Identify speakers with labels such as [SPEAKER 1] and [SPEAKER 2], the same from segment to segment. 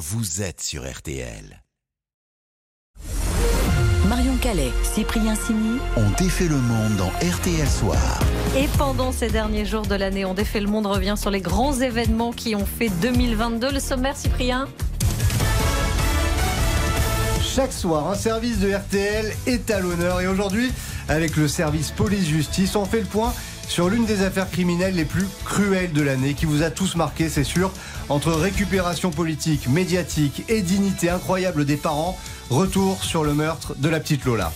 [SPEAKER 1] vous êtes sur RTL.
[SPEAKER 2] Marion Calais, Cyprien Sini.
[SPEAKER 1] On défait le monde dans RTL Soir.
[SPEAKER 3] Et pendant ces derniers jours de l'année, On défait le monde revient sur les grands événements qui ont fait 2022. Le sommaire, Cyprien?
[SPEAKER 4] Chaque soir, un service de RTL est à l'honneur. Et aujourd'hui, avec le service police-justice, on fait le point sur l'une des affaires criminelles les plus cruelles de l'année, qui vous a tous marqué, c'est sûr. Entre récupération politique, médiatique et dignité incroyable des parents, retour sur le meurtre de la petite Lola.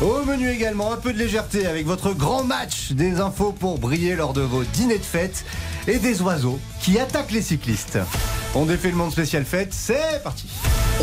[SPEAKER 4] Au menu également, un peu de légèreté avec votre grand match, des infos pour briller lors de vos dîners de fête et des oiseaux qui attaquent les cyclistes. On défait le monde spécial fête, c'est parti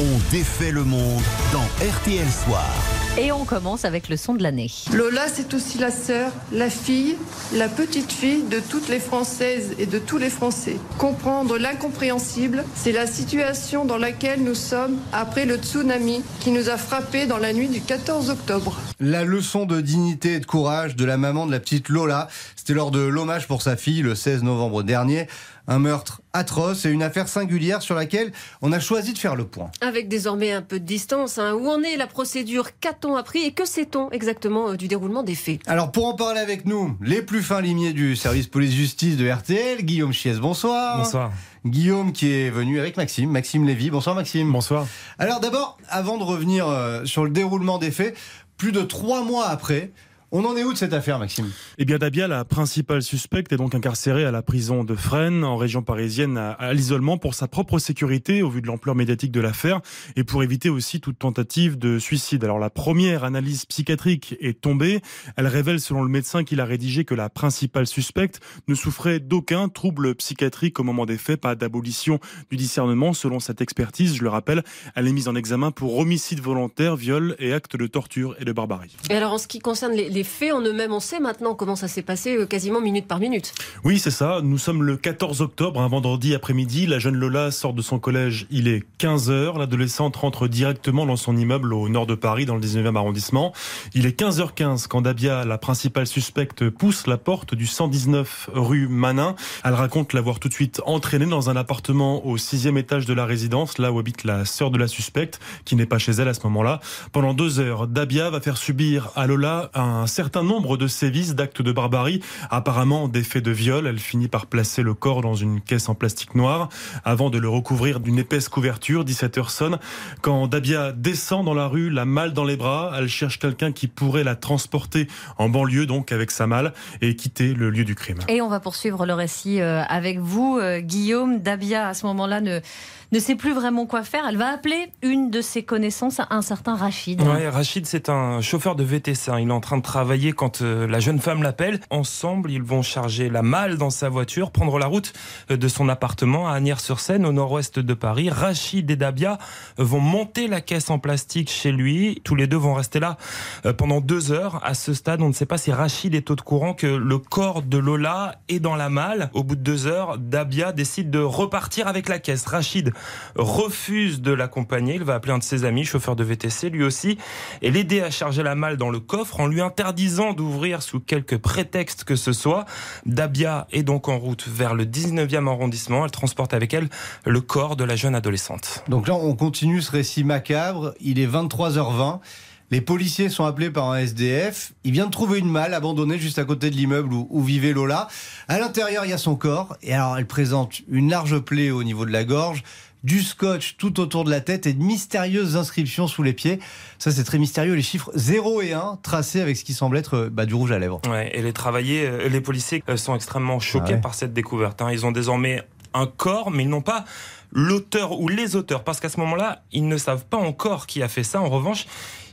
[SPEAKER 1] On défait le monde dans RTL Soir.
[SPEAKER 3] Et on commence avec le son de l'année.
[SPEAKER 5] Lola, c'est aussi la sœur, la fille, la petite fille de toutes les Françaises et de tous les Français. Comprendre l'incompréhensible, c'est la situation dans laquelle nous sommes après le tsunami qui nous a frappés dans la nuit du 14 octobre.
[SPEAKER 4] La leçon de dignité et de courage de la maman de la petite Lola, c'était lors de l'hommage pour sa fille le 16 novembre dernier. Un meurtre atroce et une affaire singulière sur laquelle on a choisi de faire le point.
[SPEAKER 6] Avec désormais un peu de distance, hein. où en est la procédure Qu'a-t-on appris et que sait-on exactement euh, du déroulement des faits?
[SPEAKER 4] Alors pour en parler avec nous, les plus fins limiers du service police-justice de RTL, Guillaume Chies, bonsoir.
[SPEAKER 7] Bonsoir.
[SPEAKER 4] Guillaume qui est venu avec Maxime, Maxime Lévy. Bonsoir Maxime.
[SPEAKER 7] Bonsoir.
[SPEAKER 4] Alors d'abord, avant de revenir euh, sur le déroulement des faits, plus de trois mois après, on en est où de cette affaire, Maxime?
[SPEAKER 7] Eh bien, Dabia, la principale suspecte, est donc incarcérée à la prison de Fresnes, en région parisienne, à, l'isolement pour sa propre sécurité, au vu de l'ampleur médiatique de l'affaire, et pour éviter aussi toute tentative de suicide. Alors, la première analyse psychiatrique est tombée. Elle révèle, selon le médecin qu'il a rédigé, que la principale suspecte ne souffrait d'aucun trouble psychiatrique au moment des faits, pas d'abolition du discernement. Selon cette expertise, je le rappelle, elle est mise en examen pour homicide volontaire, viol et acte de torture et de barbarie.
[SPEAKER 6] Et alors, en ce qui concerne les les faits en eux-mêmes, on sait maintenant comment ça s'est passé euh, quasiment minute par minute.
[SPEAKER 7] Oui, c'est ça. Nous sommes le 14 octobre, un vendredi après-midi. La jeune Lola sort de son collège. Il est 15h. L'adolescente rentre directement dans son immeuble au nord de Paris, dans le 19e arrondissement. Il est 15h15 quand Dabia, la principale suspecte, pousse la porte du 119 rue Manin. Elle raconte l'avoir tout de suite entraînée dans un appartement au sixième étage de la résidence, là où habite la sœur de la suspecte, qui n'est pas chez elle à ce moment-là. Pendant deux heures, Dabia va faire subir à Lola un certain nombre de sévices, d'actes de barbarie, apparemment des faits de viol. Elle finit par placer le corps dans une caisse en plastique noir avant de le recouvrir d'une épaisse couverture. 17 heures sonne. Quand Dabia descend dans la rue, la malle dans les bras, elle cherche quelqu'un qui pourrait la transporter en banlieue, donc avec sa malle, et quitter le lieu du crime.
[SPEAKER 3] Et on va poursuivre le récit euh, avec vous, euh, Guillaume. Dabia, à ce moment-là, ne ne sait plus vraiment quoi faire. Elle va appeler une de ses connaissances, un certain Rachid.
[SPEAKER 8] Ouais, Rachid, c'est un chauffeur de VTC. Hein. Il est en train de travailler quand euh, la jeune femme l'appelle. Ensemble, ils vont charger la malle dans sa voiture, prendre la route euh, de son appartement à Agnières-sur-Seine, au nord-ouest de Paris. Rachid et Dabia euh, vont monter la caisse en plastique chez lui. Tous les deux vont rester là pendant deux heures. À ce stade, on ne sait pas si Rachid est au courant que le corps de Lola est dans la malle. Au bout de deux heures, Dabia décide de repartir avec la caisse. Rachid refuse de l'accompagner. Il va appeler un de ses amis, chauffeur de VTC, lui aussi, et l'aider à charger la malle dans le coffre en lui interdisant d'ouvrir sous quelque prétexte que ce soit. Dabia est donc en route vers le 19e arrondissement. Elle transporte avec elle le corps de la jeune adolescente.
[SPEAKER 4] Donc là, on continue ce récit macabre. Il est 23h20. Les policiers sont appelés par un SDF. Il vient de trouver une malle abandonnée juste à côté de l'immeuble où, vivait Lola. À l'intérieur, il y a son corps. Et alors, elle présente une large plaie au niveau de la gorge du scotch tout autour de la tête et de mystérieuses inscriptions sous les pieds. Ça, c'est très mystérieux. Les chiffres 0 et 1 tracés avec ce qui semble être bah, du rouge à lèvres.
[SPEAKER 8] Ouais, et les travaillés, euh, les policiers euh, sont extrêmement choqués ah par cette découverte. Hein. Ils ont désormais un corps, mais ils n'ont pas l'auteur ou les auteurs, parce qu'à ce moment-là, ils ne savent pas encore qui a fait ça. En revanche,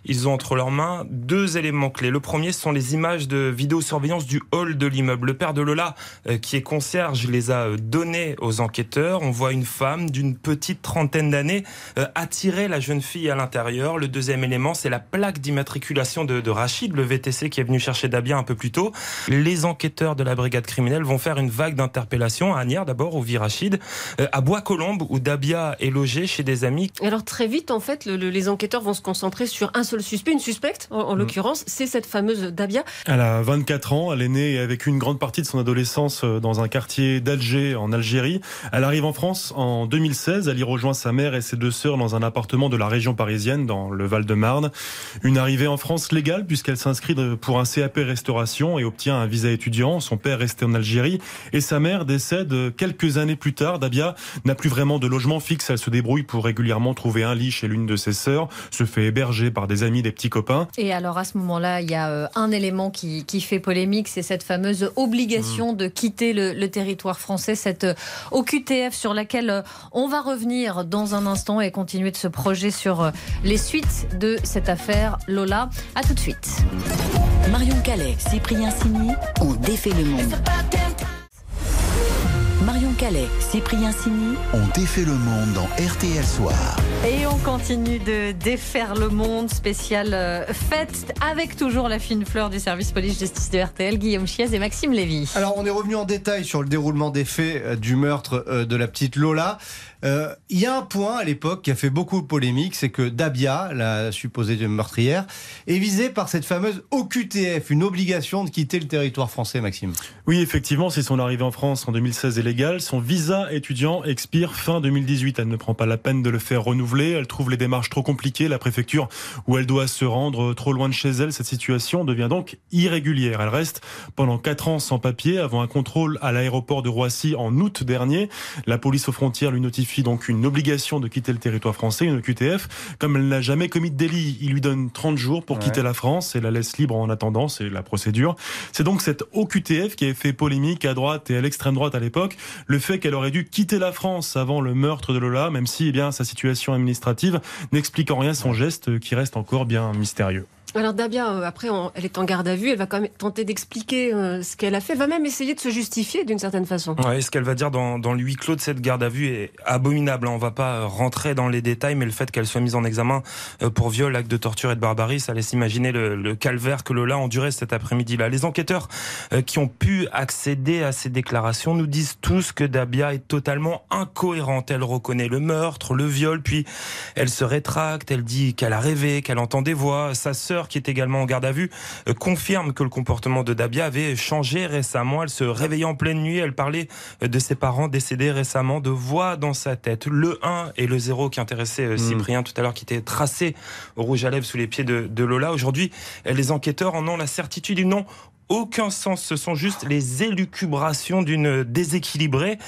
[SPEAKER 8] ils ont entre leurs mains deux éléments clés. Le premier ce sont les images de vidéosurveillance du hall de l'immeuble. Le père de Lola, euh, qui est concierge, les a euh, donnés aux enquêteurs. On voit une femme d'une petite trentaine d'années euh, attirer la jeune fille à l'intérieur. Le deuxième élément, c'est la plaque d'immatriculation de, Rachid, le VTC qui est venu chercher Dabia un peu plus tôt. Les enquêteurs de la brigade criminelle vont faire une vague d'interpellation à Agnières d'abord, où vit Rachid, à Bois-Colombes, où Dabia est logé chez des amis.
[SPEAKER 6] Alors très vite, en fait, le, les enquêteurs vont se concentrer sur un seul seul suspect, une suspecte en,
[SPEAKER 7] Mm.
[SPEAKER 6] l'occurrence, c'est cette fameuse Dabia.
[SPEAKER 7] Elle a 24 ans, elle est née et a vécu une grande partie de son adolescence euh, dans un quartier d'Alger en Algérie. Elle arrive en France en 2016, elle y rejoint sa mère et ses deux sœurs dans un appartement de la région parisienne dans le Val-de-Marne. Une arrivée en France légale puisqu'elle s'inscrit pour un CAP restauration et obtient un visa étudiant. Son père restait en Algérie et sa mère décède quelques années plus tard. Dabia n'a plus vraiment de logement fixe, elle se débrouille pour régulièrement trouver un lit chez l'une de ses sœurs, se fait héberger par des amis, des petits copains.
[SPEAKER 3] Et alors à ce moment-là, il y a euh, un élément qui, qui fait polémique, c'est cette fameuse obligation de quitter le, le territoire français, cette euh, OQTF sur laquelle euh, on va revenir dans un instant et continuer de se projeter sur les suites de cette affaire Lola. À tout de suite.
[SPEAKER 2] Marion Calais, Cyprien Sini ont défait le monde. Marion Calais, Cyprien Sini
[SPEAKER 1] On défait le monde dans RTL Soir.
[SPEAKER 3] Et on continue de défaire le monde spécial euh, fête avec toujours la fine fleur du service police-justice de RTL, Guillaume Chiez et Maxime Lévy.
[SPEAKER 4] Alors, on est revenu en détail sur le déroulement des faits euh, du meurtre euh, de la petite Lola. Euh, Il y a un point à l'époque qui a fait beaucoup de polémique, c'est que Dabia, la supposée meurtrière, est visée par cette fameuse OQTF, une obligation de quitter le territoire français, Maxime.
[SPEAKER 7] Oui, effectivement, si son arrivée en France en 2016 est légale, son visa étudiant expire fin 2018. Elle ne prend pas la peine de le faire renouveler. Elle trouve les démarches trop compliquées. La préfecture où elle doit se rendre trop loin de chez elle, cette situation devient donc irrégulière. Elle reste pendant quatre ans sans papier avant un contrôle à l'aéroport de Roissy en août dernier. La police aux frontières lui notifie donc une obligation de quitter le territoire français, une QTF. Comme elle n'a jamais commis de délit, il lui donne 30 jours pour
[SPEAKER 4] Ouais.
[SPEAKER 7] quitter la France et la laisse libre en attendant. C'est la procédure. C'est donc cette OQTF qui avait fait polémique à droite et à l'extrême droite à l'époque. Le fait qu'elle aurait dû quitter la France avant le meurtre de Lola, même si eh bien sa situation administrative n'explique en rien son geste qui reste encore bien mystérieux.
[SPEAKER 6] Alors Dabia, euh, après, elle est en garde à vue, elle va quand même tenter d'expliquer euh, ce qu'elle a fait, va même essayer de se justifier d'une certaine façon.
[SPEAKER 8] Ouais, ce qu'elle va dire dans, dans le huis clos de cette garde à vue est abominable. hein. On va pas euh, rentrer dans les détails, mais le fait qu'elle soit mise en examen pour viol, acte de torture et de barbarie, ça laisse imaginer le, le calvaire que Lola a enduré cet après-midi-là. Les enquêteurs qui ont pu accéder à ces déclarations nous disent tous que Dabia est totalement incohérente. Elle reconnaît le meurtre, le viol, puis elle se rétracte, elle dit qu'elle a rêvé, qu'elle entend des voix. Sa sœur, qui est également en garde à vue, euh, confirme que le comportement de Dabia avait changé récemment. Elle se réveillait en pleine nuit, elle parlait euh, de ses parents décédés récemment, de voix dans sa tête. Le 1 et le 0 qui intéressaient euh, Cyprien tout à l'heure, qui étaient tracés au rouge à lèvres sous les pieds de, de Lola. Aujourd'hui, les enquêteurs en ont la certitude, ils n'ont aucun sens. Ce sont juste les élucubrations d'une déséquilibrée.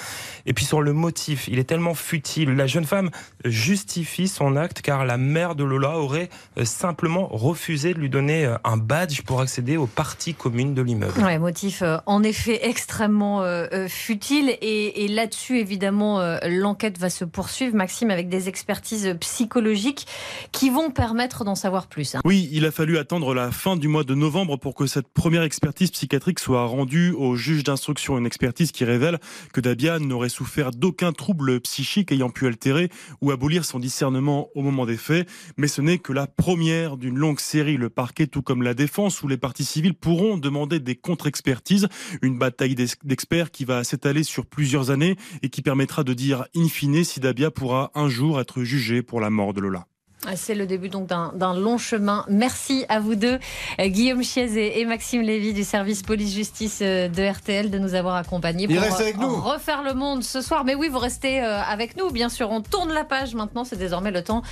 [SPEAKER 8] Et puis sur le motif, il est tellement futile. La jeune femme justifie son acte car la mère de Lola aurait euh, simplement refusé de lui donner euh, un badge pour accéder aux parties communes de l'immeuble.
[SPEAKER 3] Ouais, motif euh, en effet extrêmement euh, euh, futile et, et là-dessus évidemment euh, l'enquête va se poursuivre Maxime avec des expertises psychologiques qui vont permettre d'en savoir plus. hein.
[SPEAKER 7] Oui, il a fallu attendre la fin du mois de novembre pour que cette première expertise psychiatrique soit rendue au juge d'instruction. Une expertise qui révèle que Dabia n'aurait souffert d'aucun trouble psychique ayant pu altérer ou abolir son discernement au moment des faits. Mais ce n'est que la première d'une longue série. Le parquet, tout comme la défense ou les parties civiles, pourront demander des contre-expertises. Une bataille d'ex- d'experts qui va s'étaler sur plusieurs années et qui permettra de dire in fine si Dabia pourra un jour être jugé pour la mort de Lola.
[SPEAKER 3] Ah, C'est le début donc d'un long chemin. Merci à vous deux, euh, Guillaume Chiez et, et Maxime Lévy du service police-justice euh, de RTL de nous avoir accompagnés pour
[SPEAKER 4] avec
[SPEAKER 3] euh,
[SPEAKER 4] nous.
[SPEAKER 3] refaire le monde ce soir. Mais oui, vous restez avec nous, bien sûr. On tourne la page maintenant. C'est désormais le temps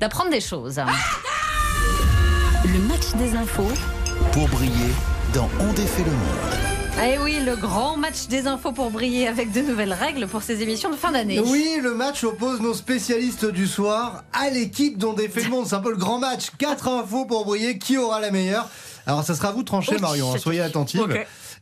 [SPEAKER 3] d'apprendre des choses.
[SPEAKER 2] Le match des infos
[SPEAKER 1] Pour briller dans On défait le monde.
[SPEAKER 3] Eh oui, le grand match des infos pour briller avec de nouvelles règles pour ces émissions de fin d'année.
[SPEAKER 4] Oui, le match oppose nos spécialistes du soir à l'équipe dont défait le monde. C'est un peu le grand match. Quatre infos pour briller. Qui aura la meilleure? Alors, ça sera à vous de trancher,
[SPEAKER 3] Oui.
[SPEAKER 4] Marion. hein. Soyez attentifs.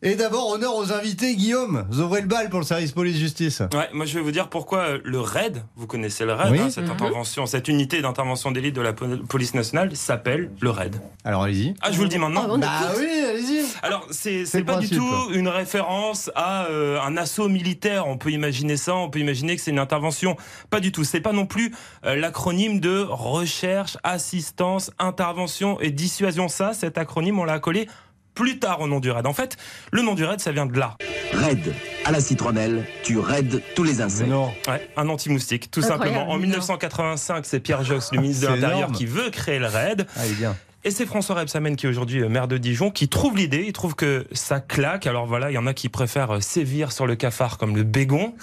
[SPEAKER 4] Et d'abord, honneur aux invités. Guillaume, vous ouvrez le bal pour le service police-justice.
[SPEAKER 8] Ouais, moi je vais vous dire pourquoi euh, le RAID, vous connaissez le RAID,
[SPEAKER 4] Oui.
[SPEAKER 8] hein, cette
[SPEAKER 3] Mhm.
[SPEAKER 8] intervention, cette unité d'intervention d'élite de la po- police nationale s'appelle le RAID.
[SPEAKER 4] Alors, allez-y.
[SPEAKER 8] Ah, je vous le dis maintenant.
[SPEAKER 6] Ah,
[SPEAKER 4] Bah
[SPEAKER 6] écoute.
[SPEAKER 4] oui, allez-y.
[SPEAKER 8] Alors, c'est pas du tout une référence à euh, un assaut militaire. On peut imaginer ça, on peut imaginer que c'est une intervention. Pas du tout. C'est pas non plus euh, l'acronyme de recherche, assistance, intervention et dissuasion. Ça, cet acronyme, on l'a collé plus tard au nom du RAID. En fait, le nom du RAID, ça vient de là.
[SPEAKER 9] Raid. À la citronnelle, tu raides tous les insectes.
[SPEAKER 4] Non.
[SPEAKER 8] Ouais, un anti-moustique, tout
[SPEAKER 3] Incroyable,
[SPEAKER 8] simplement. En
[SPEAKER 3] non.
[SPEAKER 8] 1985, c'est Pierre Jox, le ministre de l'Intérieur, qui veut créer le RAID.
[SPEAKER 4] Ah, il est bien.
[SPEAKER 8] Et c'est François Rebsamen, qui est aujourd'hui euh, maire de Dijon, qui trouve l'idée. Il trouve que ça claque. Alors voilà, il y en a qui préfèrent euh, sévir sur le cafard comme le bégon.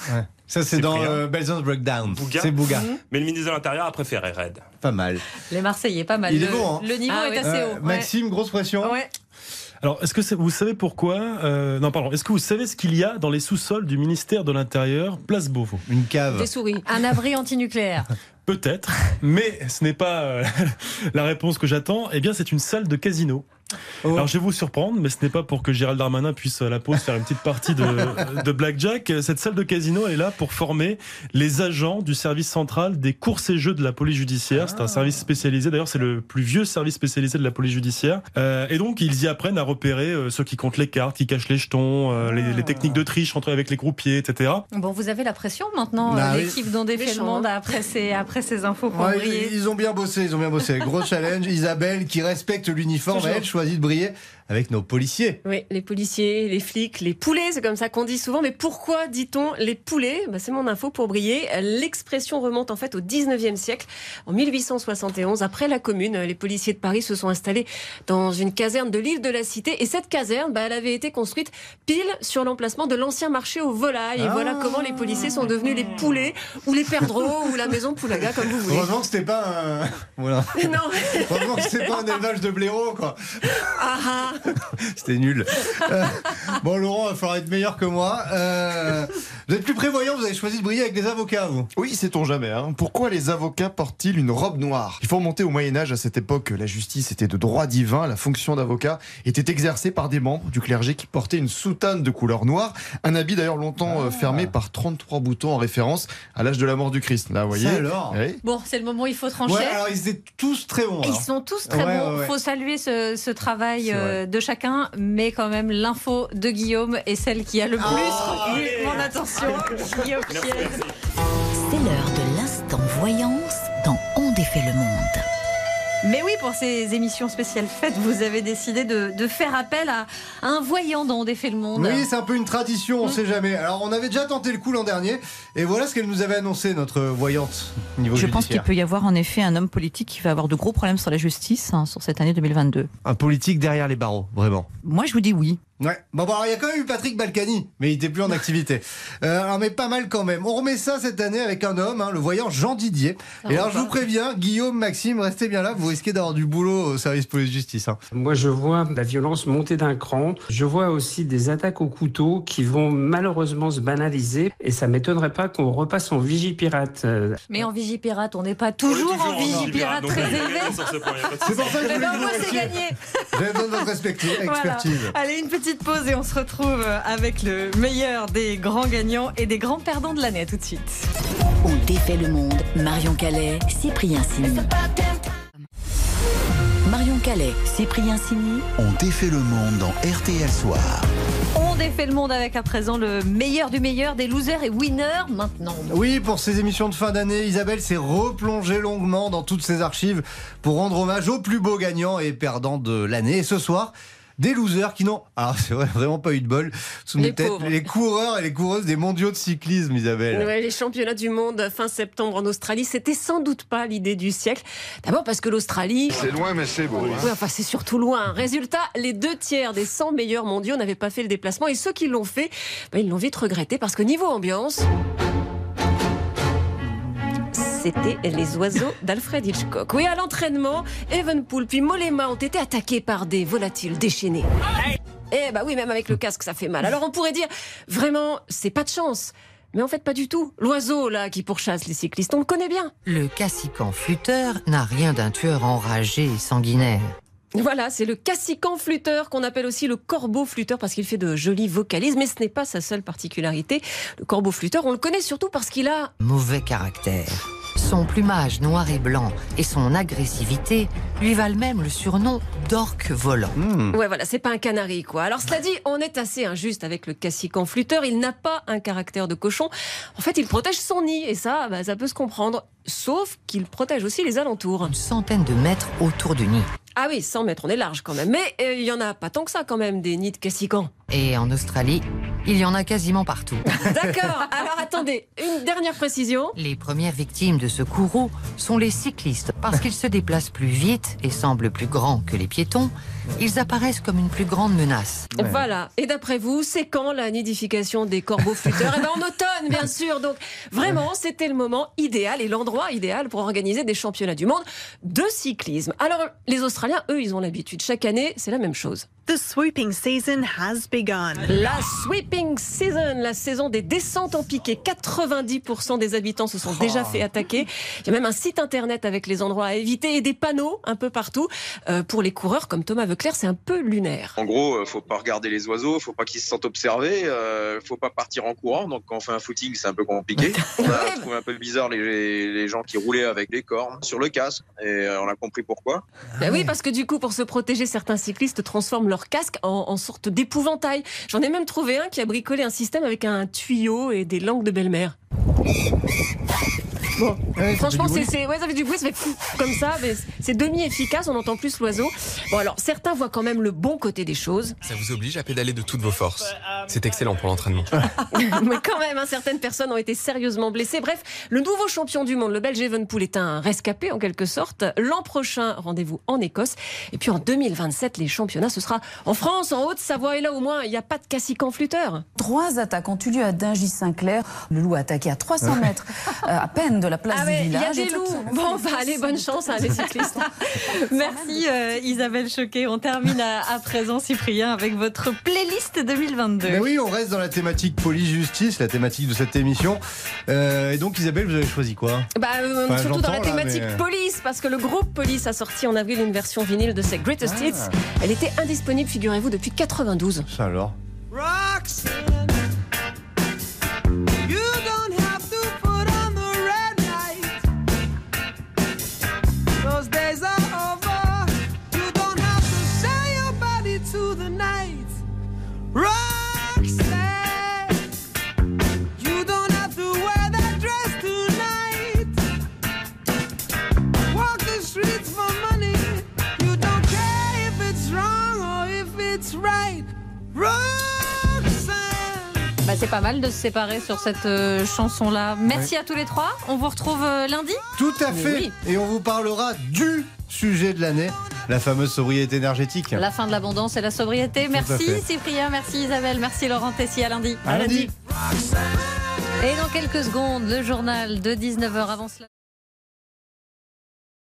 [SPEAKER 4] Ça, c'est dans euh, Belzon's Breakdown. C'est Bouga.
[SPEAKER 8] Mais le ministre de l'Intérieur a préféré RAID.
[SPEAKER 4] Pas mal.
[SPEAKER 3] Les Marseillais, pas mal.
[SPEAKER 4] Il est
[SPEAKER 3] le,
[SPEAKER 4] bon, hein.
[SPEAKER 3] le niveau
[SPEAKER 6] Ah
[SPEAKER 3] est
[SPEAKER 6] oui.
[SPEAKER 3] assez
[SPEAKER 4] Euh,
[SPEAKER 3] haut. ouais.
[SPEAKER 4] Maxime, grosse pression.
[SPEAKER 3] Ouais.
[SPEAKER 7] Alors, est-ce que c'est- vous savez pourquoi euh, Non, pardon. Est-ce que vous savez ce qu'il y a dans les sous-sols du ministère de l'Intérieur, place Beauvau?
[SPEAKER 4] Une cave.
[SPEAKER 6] Des souris.
[SPEAKER 3] Un abri antinucléaire.
[SPEAKER 7] Peut-être, mais ce n'est pas euh, la réponse que j'attends. Eh bien, c'est une salle de casino.
[SPEAKER 4] Oh.
[SPEAKER 7] Alors, je vais vous surprendre, mais ce n'est pas pour que Gérald Darmanin puisse à la pause faire une petite partie de, de blackjack. Cette salle de casino est là pour former les agents du service central des courses et jeux de la police judiciaire. C'est un service spécialisé. D'ailleurs, c'est le plus vieux service spécialisé de la police judiciaire. Euh, et donc, ils y apprennent à repérer euh, ceux qui comptent les cartes, qui cachent les jetons, euh, les, les techniques de triche entre avec les croupiers, etc.
[SPEAKER 3] Bon, vous avez la pression maintenant,
[SPEAKER 4] Bah
[SPEAKER 3] euh,
[SPEAKER 4] oui.
[SPEAKER 3] l'équipe dont défait le monde
[SPEAKER 6] hein.
[SPEAKER 3] après ces, après ces infos
[SPEAKER 4] Ouais, ils, ils ont bien bossé, ils ont bien bossé. Gros challenge. Isabelle qui respecte l'uniforme, elle choisit de briller avec nos policiers.
[SPEAKER 6] Oui, les policiers, les flics, les poulets, c'est comme ça qu'on dit souvent. Mais pourquoi dit-on les poulets? Bah, C'est mon info pour briller. L'expression remonte en fait au 19e siècle. En 1871, après la Commune, les policiers de Paris se sont installés dans une caserne de l'île de la Cité. Et cette caserne, bah, elle avait été construite pile sur l'emplacement de l'ancien marché aux volailles. Et
[SPEAKER 4] Ah.
[SPEAKER 6] voilà comment les policiers sont devenus les poulets, ou les perdreaux, ou la maison Poulaga, comme vous voulez.
[SPEAKER 4] Heureusement que c'était pas un. Voilà.
[SPEAKER 6] Non,
[SPEAKER 4] Heureusement que c'était pas un élevage de blaireaux, quoi.
[SPEAKER 6] ah, ah.
[SPEAKER 4] C'était nul. Euh, bon, Laurent, il va falloir être meilleur que moi. Euh, vous êtes plus prévoyant, vous avez choisi de briller avec les avocats, vous.
[SPEAKER 10] Oui, sait-on jamais. hein. Pourquoi les avocats portent-ils une robe noire? Il faut remonter au Moyen Âge. À cette époque, la justice était de droit divin. La fonction d'avocat était exercée par des membres du clergé qui portaient une soutane de couleur noire. Un habit d'ailleurs longtemps euh, fermé par 33 boutons en référence à l'âge de la mort du Christ. Là, vous voyez?
[SPEAKER 4] Ça alors?
[SPEAKER 10] Oui.
[SPEAKER 3] Bon, c'est le moment où il faut trancher.
[SPEAKER 4] Ouais, alors ils étaient tous très bons.
[SPEAKER 3] Ils sont tous très
[SPEAKER 4] Ouais,
[SPEAKER 3] bons.
[SPEAKER 4] ouais, ouais.
[SPEAKER 3] faut saluer ce, ce travail de chacun, mais quand même l'info de Guillaume est celle qui a le plus
[SPEAKER 4] Ah,
[SPEAKER 3] retenu mon attention. Guillaume.
[SPEAKER 2] C'est l'heure de l'instant voyance dans On défait le monde.
[SPEAKER 3] Mais oui, pour ces émissions spéciales fêtes, vous avez décidé de, de faire appel à, un voyant dont on défait le monde.
[SPEAKER 4] Oui, c'est un peu une tradition,
[SPEAKER 3] Mm.
[SPEAKER 4] on sait jamais. Alors, on avait déjà tenté le coup l'an dernier, et voilà ce qu'elle nous avait annoncé, notre voyante niveau
[SPEAKER 11] Je pense qu'il peut y avoir en effet un homme politique qui va avoir de gros problèmes sur la justice hein, sur cette année 2022.
[SPEAKER 4] Un politique derrière les barreaux, vraiment.
[SPEAKER 11] Moi, je vous dis oui.
[SPEAKER 4] Ouais. Bon, bon, alors, il y a quand même eu Patrick Balkany, mais il était plus en activité. Euh, alors, mais pas mal quand même. On remet ça cette année avec un homme, hein, le voyant Jean Didier. Et alors, je vous préviens, Guillaume, Maxime, restez bien là, vous risquez d'avoir du boulot au service police-justice. Hein.
[SPEAKER 12] Moi, je vois la violence monter d'un cran. Je vois aussi des attaques au couteau qui vont malheureusement se banaliser. Et ça m'étonnerait pas qu'on repasse en vigipirate.
[SPEAKER 3] Mais en Vigipirate, on n'est pas toujours, en Vigipirate très élevé.
[SPEAKER 4] C'est pour ça que je vous
[SPEAKER 3] moi, c'est gagné.
[SPEAKER 4] J'avais besoin de votre respecti-
[SPEAKER 3] Voilà.
[SPEAKER 4] expertise.
[SPEAKER 3] Allez, une petite pause et on se retrouve avec le meilleur des grands gagnants et des grands perdants de l'année. À tout de suite.
[SPEAKER 2] On défait le monde. Marion Calais, Cyprien Sini. Marion Calais, Cyprien Sini.
[SPEAKER 1] On défait le monde dans RTL Soir.
[SPEAKER 3] On défait le monde avec à présent le meilleur du meilleur des losers et winners maintenant.
[SPEAKER 4] Oui, pour ces émissions de fin d'année, Isabelle s'est replongée longuement dans toutes ses archives pour rendre hommage aux plus beaux gagnants et perdants de l'année. Et ce soir, des losers qui n'ont, ah c'est vrai, vraiment pas eu de bol, sous
[SPEAKER 6] Les
[SPEAKER 4] nos têtes,
[SPEAKER 6] pauvres.
[SPEAKER 4] les coureurs et les coureuses des mondiaux de cyclisme, Isabelle.
[SPEAKER 6] Ouais, les championnats du monde fin septembre en Australie, c'était sans doute pas l'idée du siècle. D'abord parce que l'Australie.
[SPEAKER 10] C'est loin, mais c'est beau. hein.
[SPEAKER 6] Oui, enfin, c'est surtout loin. Résultat, les deux tiers des 100 meilleurs mondiaux n'avaient pas fait le déplacement et ceux qui l'ont fait, ben, ils l'ont vite regretté parce que niveau ambiance. C'était les oiseaux d'Alfred Hitchcock. Oui, à l'entraînement, Evenpool puis Mollema ont été attaqués par des volatiles déchaînés. Eh bah oui, même avec le casque, ça fait mal. Alors on pourrait dire, vraiment, c'est pas de chance. Mais en fait, pas du tout. L'oiseau, là, qui pourchasse les cyclistes, on le connaît bien.
[SPEAKER 13] Le cassican flûteur n'a rien d'un tueur enragé et sanguinaire.
[SPEAKER 6] Voilà, c'est le cassican flûteur qu'on appelle aussi le corbeau flûteur parce qu'il fait de jolis vocalises, mais ce n'est pas sa seule particularité. Le corbeau flûteur, on le connaît surtout parce qu'il a
[SPEAKER 13] Mauvais caractère. Son plumage noir et blanc et son agressivité lui valent même le surnom d'orque volant.
[SPEAKER 4] Hmm.
[SPEAKER 6] Ouais, voilà, c'est pas un canari, quoi. Alors, cela dit, on est assez injuste avec le cassican flûteur. Il n'a pas un caractère de cochon. En fait, il protège son nid, et ça, bah, ça peut se comprendre. Sauf qu'il protège aussi les alentours.
[SPEAKER 13] Une centaine de mètres autour du nid.
[SPEAKER 6] Ah oui, 100 mètres, on est large quand même. Mais euh, il y en a pas tant que ça, quand même, des nids de cassicans.
[SPEAKER 13] Et en Australie, Il y en a quasiment partout.
[SPEAKER 6] D'accord. Alors attendez, une dernière précision.
[SPEAKER 13] Les premières victimes de ce courroux sont les cyclistes. Parce qu'ils se déplacent plus vite et semblent plus grands que les piétons, ils apparaissent comme une plus grande menace.
[SPEAKER 6] Voilà. Et d'après vous, c'est quand la nidification des corbeaux flûteurs? Eh bien en automne, bien sûr. Donc vraiment, c'était le moment idéal et l'endroit idéal pour organiser des championnats du monde de cyclisme. Alors les Australiens, eux, ils ont l'habitude. Chaque année, c'est la même chose.
[SPEAKER 14] The swooping season has begun.
[SPEAKER 6] La season, la saison des descentes en piqué. 90% des habitants se sont déjà fait attaquer. Il y a même un site internet avec les endroits à éviter et des panneaux un peu partout. Euh, pour les coureurs comme Thomas Veuclair, c'est un peu lunaire.
[SPEAKER 15] En gros, euh, faut pas regarder les oiseaux, faut pas qu'ils se sentent observés, euh, faut pas partir en courant. Donc quand on fait un footing, c'est un peu compliqué. On a trouvé un peu bizarre les, les gens qui roulaient avec les cornes sur le casque et euh, on a compris pourquoi.
[SPEAKER 6] Ben oui, parce que du coup, pour se protéger, certains cyclistes transforment leur casque en, en sorte d'épouvantail. J'en ai même trouvé un qui a bricolé un système avec un tuyau et des langues de belle-mère. Bon, franchement, c'est, c'est- ouais, ça fait du bruit, ça fait fou, comme ça, mais c'est demi-efficace, on entend plus l'oiseau. Bon, alors, certains voient quand même le bon côté des choses,
[SPEAKER 16] Ça vous oblige à pédaler de toutes vos forces. C'est excellent pour l'entraînement.
[SPEAKER 6] mais quand même, hein, certaines personnes ont été sérieusement blessées. Bref, le nouveau champion du monde, le Belge Evenpool, est un rescapé en quelque sorte. L'an prochain, rendez-vous en Écosse. Et puis en 2027, les championnats, ce sera en France, en Haute-Savoie. Et là, au moins, il n'y a pas de cacique flûteur.
[SPEAKER 17] Trois attaques ont eu lieu à Dingy-Saint-Clair. Le loup a attaqué à 300 mètres, euh, à peine de la place
[SPEAKER 6] Ah
[SPEAKER 17] du
[SPEAKER 6] ouais, il y a
[SPEAKER 17] village.
[SPEAKER 6] des loups. Bon, bah allez, bonne chance, hein, les cyclistes.
[SPEAKER 3] Merci euh, Isabelle Choquet. On termine à, à présent, Cyprien, avec votre playlist 2022.
[SPEAKER 4] Mais oui, on reste dans la thématique police-justice, la thématique de cette émission. Euh, et donc Isabelle, vous avez choisi quoi?
[SPEAKER 6] Bah, euh,
[SPEAKER 4] Enfin,
[SPEAKER 6] surtout dans la
[SPEAKER 4] là,
[SPEAKER 6] thématique
[SPEAKER 4] mais-
[SPEAKER 6] police, parce que le groupe Police a sorti en avril une version vinyle de ses Greatest
[SPEAKER 4] Ah.
[SPEAKER 6] Hits. Elle était indisponible, figurez-vous, depuis 92.
[SPEAKER 4] Ça alors?
[SPEAKER 18] Roxanne,
[SPEAKER 3] c'est pas mal de se séparer sur cette euh, chanson-là. Merci à tous les trois. On vous retrouve euh, lundi
[SPEAKER 4] Tout à
[SPEAKER 3] Mais
[SPEAKER 4] fait.
[SPEAKER 3] oui.
[SPEAKER 4] Et on vous parlera du sujet de l'année, la fameuse sobriété énergétique.
[SPEAKER 3] La fin de l'abondance et la sobriété. Merci. Cyprien, merci Isabelle, merci Laurent Tessier. À lundi.
[SPEAKER 4] À lundi.
[SPEAKER 3] Et dans quelques secondes, le journal de 19h avant cela.